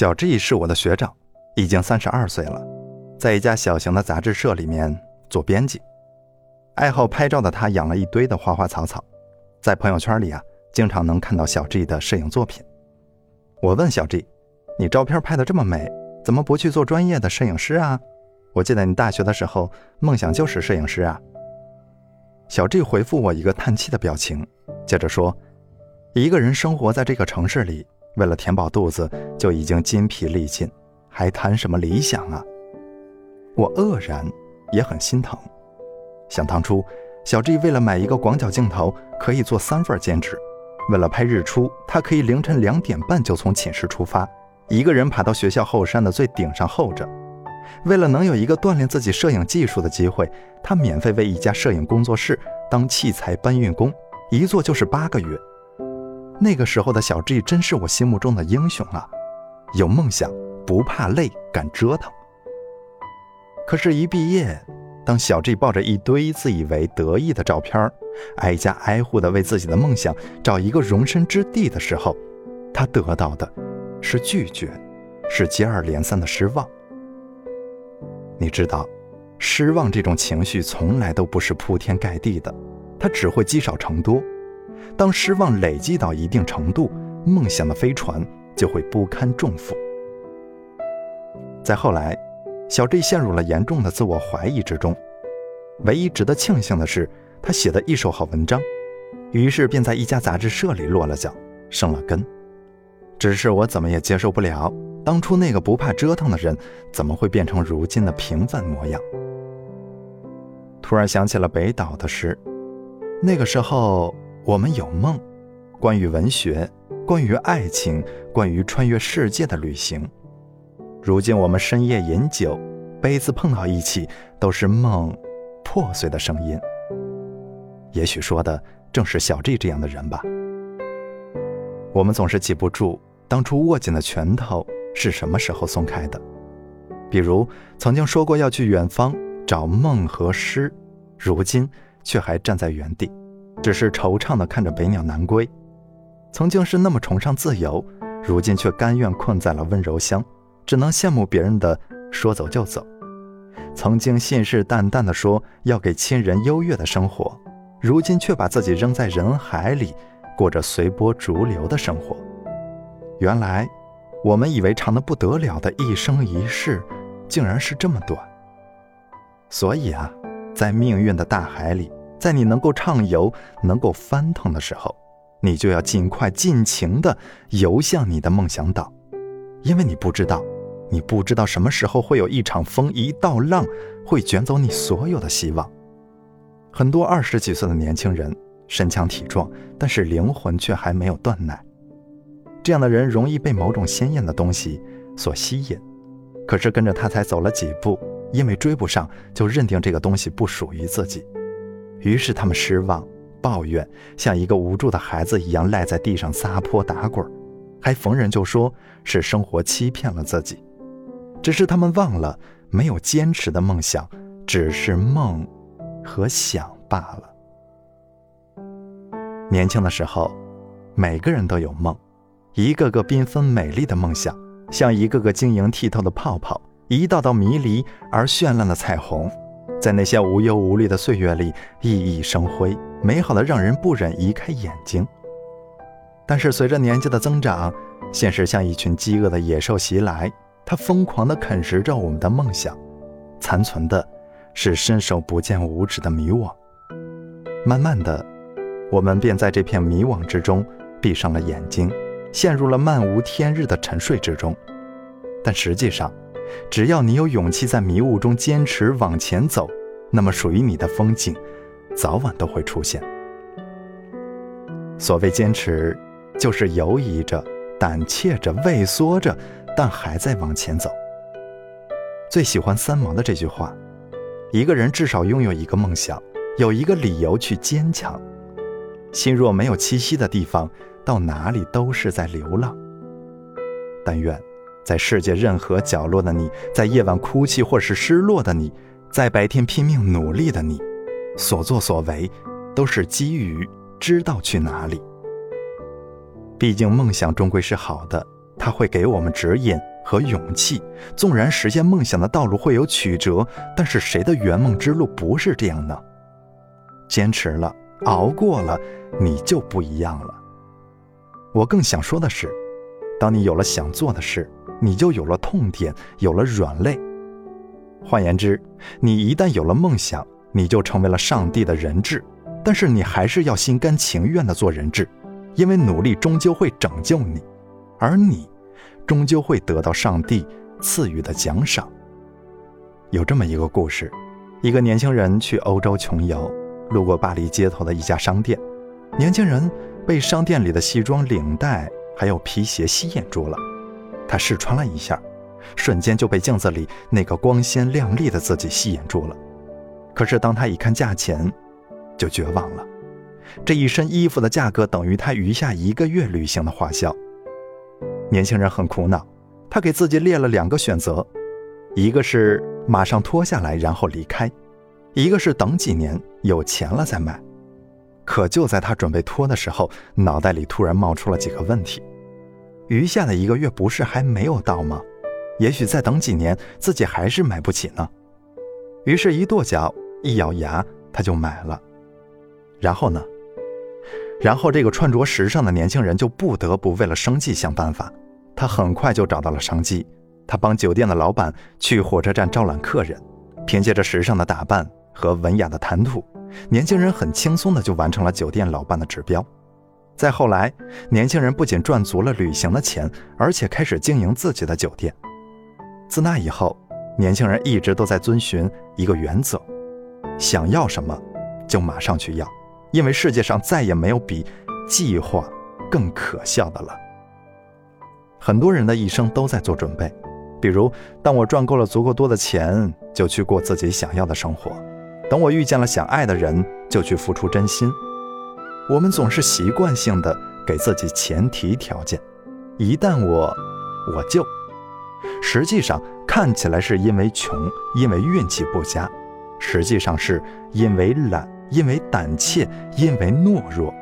小 G 是我的学长，已经三十二岁了，在一家小型的杂志社里面做编辑。爱好拍照的他养了一堆的花花草草，在朋友圈里啊，经常能看到小 G 的摄影作品。我问小 G：“ 你照片拍的这么美，怎么不去做专业的摄影师啊？我记得你大学的时候梦想就是摄影师啊。”小 G 回复我一个叹气的表情，接着说：“一个人生活在这个城市里。”为了填饱肚子，就已经筋疲力尽，还谈什么理想啊？我愕然，也很心疼。想当初，小 G 为了买一个广角镜头，可以做三份兼职；为了拍日出，他可以凌晨两点半就从寝室出发，一个人爬到学校后山的最顶上候着；为了能有一个锻炼自己摄影技术的机会，他免费为一家摄影工作室当器材搬运工，一做就是八个月。那个时候的小 G 真是我心目中的英雄啊，有梦想，不怕累，敢折腾。可是，一毕业，当小 G 抱着一堆自以为得意的照片，挨家挨户的为自己的梦想找一个容身之地的时候，他得到的是拒绝，是接二连三的失望。你知道，失望这种情绪从来都不是铺天盖地的，它只会积少成多。当失望累积到一定程度，梦想的飞船就会不堪重负。再后来，小 G 陷入了严重的自我怀疑之中。唯一值得庆幸的是，他写的一手好文章，于是便在一家杂志社里落了脚，生了根。只是我怎么也接受不了，当初那个不怕折腾的人，怎么会变成如今的平凡模样？突然想起了北岛的诗，那个时候。我们有梦，关于文学，关于爱情，关于穿越世界的旅行。如今我们深夜饮酒，杯子碰到一起，都是梦破碎的声音。也许说的正是小 G 这样的人吧。我们总是记不住当初握紧的拳头是什么时候松开的，比如曾经说过要去远方找梦和诗，如今却还站在原地。只是惆怅地看着北鸟南归，曾经是那么崇尚自由，如今却甘愿困在了温柔乡，只能羡慕别人的说走就走。曾经信誓旦旦地说要给亲人优越的生活，如今却把自己扔在人海里，过着随波逐流的生活。原来，我们以为长得不得了的一生一世，竟然是这么短。所以啊，在命运的大海里。在你能够畅游、能够翻腾的时候，你就要尽快、尽情地游向你的梦想岛，因为你不知道，你不知道什么时候会有一场风、一道浪，会卷走你所有的希望。很多二十几岁的年轻人身强体壮，但是灵魂却还没有断奶。这样的人容易被某种鲜艳的东西所吸引，可是跟着他才走了几步，因为追不上，就认定这个东西不属于自己。于是他们失望、抱怨，像一个无助的孩子一样赖在地上撒泼打滚，还逢人就说是生活欺骗了自己。只是他们忘了，没有坚持的梦想，只是梦和想罢了。年轻的时候，每个人都有梦，一个个缤纷美丽的梦想，像一个个晶莹剔透的泡泡，一道道迷离而绚烂的彩虹。在那些无忧无虑的岁月里，熠熠生辉，美好的让人不忍移开眼睛。但是随着年纪的增长，现实像一群饥饿的野兽袭来，它疯狂地啃食着我们的梦想，残存的是伸手不见五指的迷惘。慢慢的，我们便在这片迷惘之中闭上了眼睛，陷入了漫无天日的沉睡之中。但实际上，只要你有勇气在迷雾中坚持往前走，那么属于你的风景，早晚都会出现。所谓坚持，就是犹疑着、胆怯着、畏缩着，但还在往前走。最喜欢三毛的这句话：一个人至少拥有一个梦想，有一个理由去坚强。心若没有栖息的地方，到哪里都是在流浪。但愿。在世界任何角落的你，在夜晚哭泣或是失落的你，在白天拼命努力的你，所作所为都是基于知道去哪里。毕竟梦想终归是好的，它会给我们指引，和勇气。纵然实现梦想的道路会有曲折，但是谁的圆梦之路不是这样呢？坚持了，熬过了，你就不一样了。我更想说的是，当你有了想做的事，你就有了痛点，有了软肋。换言之，你一旦有了梦想，你就成为了上帝的人质。但是你还是要心甘情愿地做人质，因为努力终究会拯救你，而你，终究会得到上帝赐予的奖赏。有这么一个故事：一个年轻人去欧洲穷游，路过巴黎街头的一家商店，年轻人被商店里的西装、领带还有皮鞋吸引住了，他试穿了一下，瞬间就被镜子里那个光鲜亮丽的自己吸引住了。可是当他一看价钱，就绝望了，这一身衣服的价格等于他余下一个月旅行的花销。年轻人很苦恼，他给自己列了两个选择：一个是马上脱下来然后离开，一个是等几年有钱了再买。可就在他准备脱的时候，脑袋里突然冒出了几个问题：余下的一个月不是还没有到吗？也许再等几年自己还是买不起呢。于是，一跺脚，一咬牙，他就买了。然后呢？然后这个穿着时尚的年轻人就不得不为了生计想办法。他很快就找到了商机，他帮酒店的老板去火车站招揽客人。凭借着时尚的打扮和文雅的谈吐，年轻人很轻松的就完成了酒店老板的指标。再后来，年轻人不仅赚足了旅行的钱，而且开始经营自己的酒店。自那以后，年轻人一直都在遵循一个原则：想要什么，就马上去要。因为世界上再也没有比计划更可笑的了。很多人的一生都在做准备，比如，当我赚够了足够多的钱，就去过自己想要的生活；等我遇见了想爱的人，就去付出真心。我们总是习惯性的给自己前提条件，一旦我，我就，实际上看起来是因为穷，因为运气不佳，实际上是因为懒。因为胆怯，因为懦弱。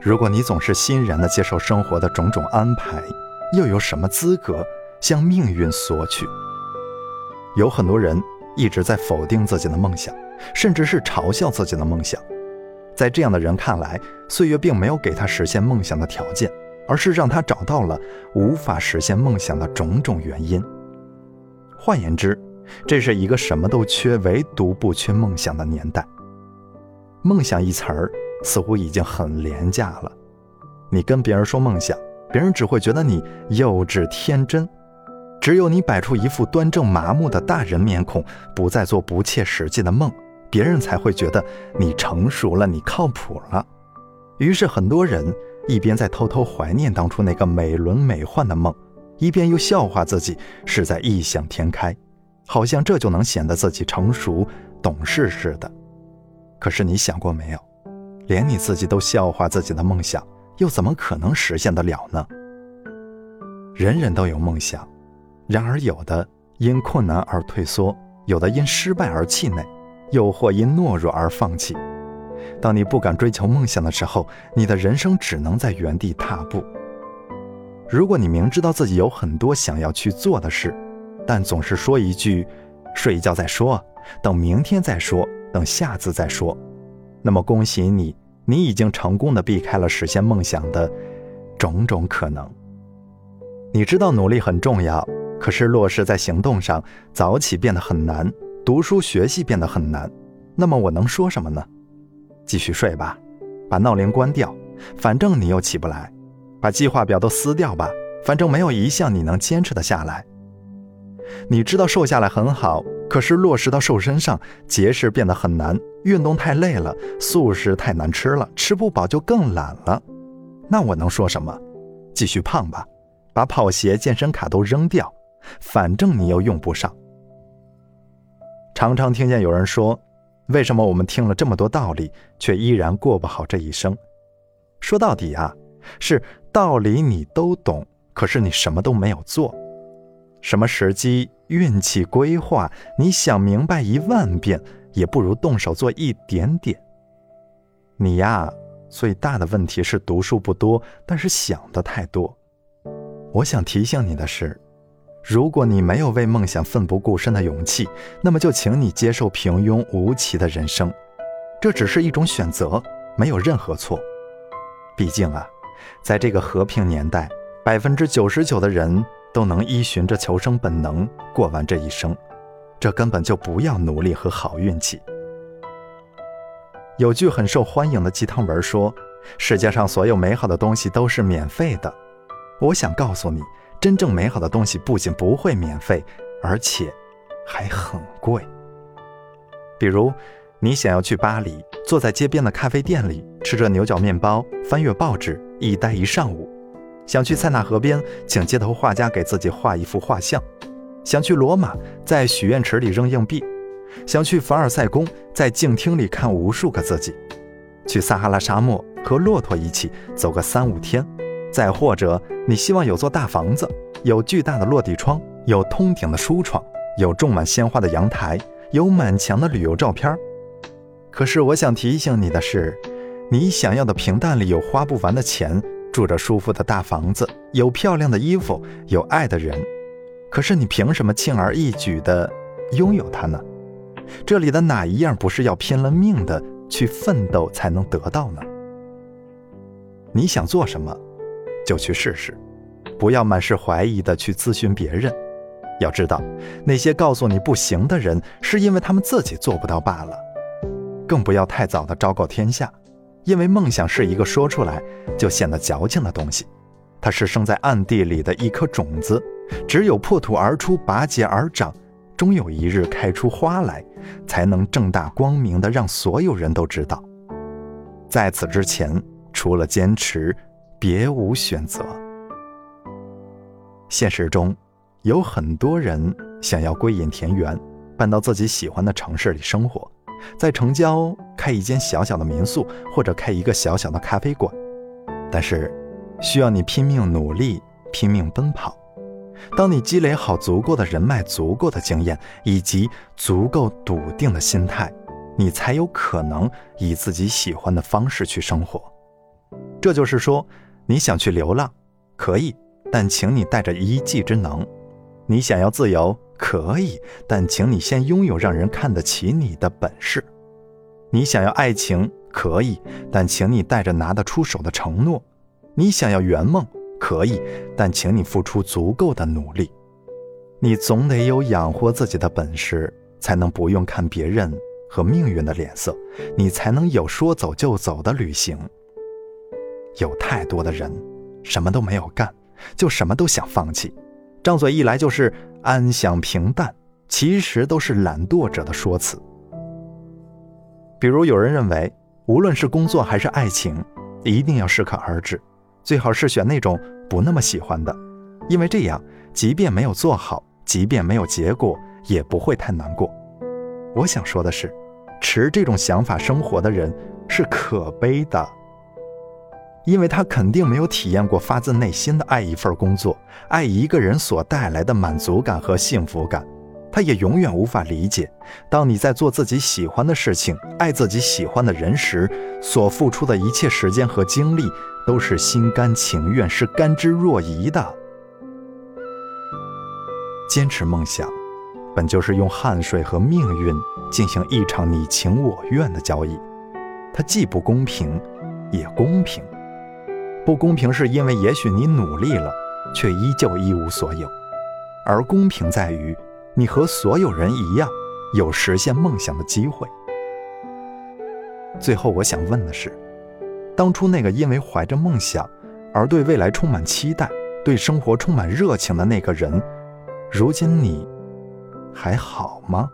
如果你总是欣然的接受生活的种种安排，又有什么资格向命运索取？有很多人一直在否定自己的梦想，甚至是嘲笑自己的梦想。在这样的人看来，岁月并没有给他实现梦想的条件，而是让他找到了无法实现梦想的种种原因。换言之，这是一个什么都缺，唯独不缺梦想的年代。梦想一词儿似乎已经很廉价了，你跟别人说梦想，别人只会觉得你幼稚天真；只有你摆出一副端正麻木的大人面孔，不再做不切实际的梦，别人才会觉得你成熟了，你靠谱了。于是，很多人一边在偷偷怀念当初那个美轮美奂的梦，一边又笑话自己是在异想天开，好像这就能显得自己成熟懂事似的。可是你想过没有，连你自己都笑话自己的梦想，又怎么可能实现得了呢？人人都有梦想，然而有的因困难而退缩，有的因失败而气馁，又或因懦弱而放弃。当你不敢追求梦想的时候，你的人生只能在原地踏步。如果你明知道自己有很多想要去做的事，但总是说一句“睡一觉再说”，等明天再说。等下次再说，那么恭喜你，你已经成功的避开了实现梦想的种种可能。你知道努力很重要，可是落实在行动上，早起变得很难，读书学习变得很难。那么我能说什么呢？继续睡吧，把闹铃关掉，反正你又起不来；把计划表都撕掉吧，反正没有一项你能坚持的下来。你知道瘦下来很好。可是落实到瘦身上，节食变得很难，运动太累了，素食太难吃了，吃不饱就更懒了。那我能说什么？继续胖吧，把跑鞋、健身卡都扔掉，反正你又用不上。常常听见有人说：“为什么我们听了这么多道理，却依然过不好这一生？”说到底啊，是道理你都懂，可是你什么都没有做。什么时机、运气、规划，你想明白一万遍，也不如动手做一点点。你呀，最大的问题是读书不多，但是想的太多。我想提醒你的是，如果你没有为梦想奋不顾身的勇气，那么就请你接受平庸无奇的人生。这只是一种选择，没有任何错。毕竟啊，在这个和平年代，百分之九十九的人都能依循着求生本能过完这一生，这根本就不要努力和好运气。有句很受欢迎的鸡汤文说：“世界上所有美好的东西都是免费的。”我想告诉你，真正美好的东西不仅不会免费，而且还很贵。比如，你想要去巴黎，坐在街边的咖啡店里，吃着牛角面包，翻阅报纸，一待一上午；想去塞纳河边，请街头画家给自己画一幅画像；想去罗马，在许愿池里扔硬币。想去凡尔赛宫，在镜厅里看无数个自己；去撒哈拉沙漠和骆驼一起走个三五天；再或者，你希望有座大房子，有巨大的落地窗，有通顶的书窗，有种满鲜花的阳台，有满墙的旅游照片。可是，我想提醒你的是，你想要的平淡里有花不完的钱，住着舒服的大房子，有漂亮的衣服，有爱的人。可是，你凭什么轻而易举地拥有它呢？这里的哪一样不是要拼了命的去奋斗才能得到呢？你想做什么，就去试试，不要满是怀疑的去咨询别人。要知道，那些告诉你不行的人，是因为他们自己做不到罢了。更不要太早的昭告天下，因为梦想是一个说出来就显得矫情的东西，它是生在暗地里的一颗种子，只有破土而出，拔节而长。终有一日开出花来，才能正大光明的让所有人都知道。在此之前，除了坚持，别无选择。现实中，有很多人想要归隐田园，搬到自己喜欢的城市里生活，在城郊开一间小小的民宿，或者开一个小小的咖啡馆。但是，需要你拼命努力，拼命奔跑。当你积累好足够的人脉、足够的经验以及足够笃定的心态，你才有可能以自己喜欢的方式去生活。这就是说，你想去流浪，可以，但请你带着一技之能；你想要自由，可以，但请你先拥有让人看得起你的本事；你想要爱情，可以，但请你带着拿得出手的承诺；你想要圆梦。可以，但请你付出足够的努力。你总得有养活自己的本事，才能不用看别人和命运的脸色，你才能有说走就走的旅行。有太多的人，什么都没有干，就什么都想放弃，张嘴一来就是安享平淡，其实都是懒惰者的说辞。比如有人认为，无论是工作还是爱情，一定要适可而止，最好是选那种。不那么喜欢的，因为这样，即便没有做好，即便没有结果，也不会太难过。我想说的是，持这种想法生活的人是可悲的，因为他肯定没有体验过发自内心的爱一份工作，爱一个人所带来的满足感和幸福感。他也永远无法理解，当你在做自己喜欢的事情，爱自己喜欢的人时，所付出的一切时间和精力。都是心甘情愿，是甘之若饴的。坚持梦想，本就是用汗水和命运进行一场你情我愿的交易，它既不公平，也公平。不公平是因为也许你努力了，却依旧一无所有；而公平在于，你和所有人一样，有实现梦想的机会。最后，我想问的是。当初那个因为怀着梦想而对未来充满期待、对生活充满热情的那个人，如今你还好吗？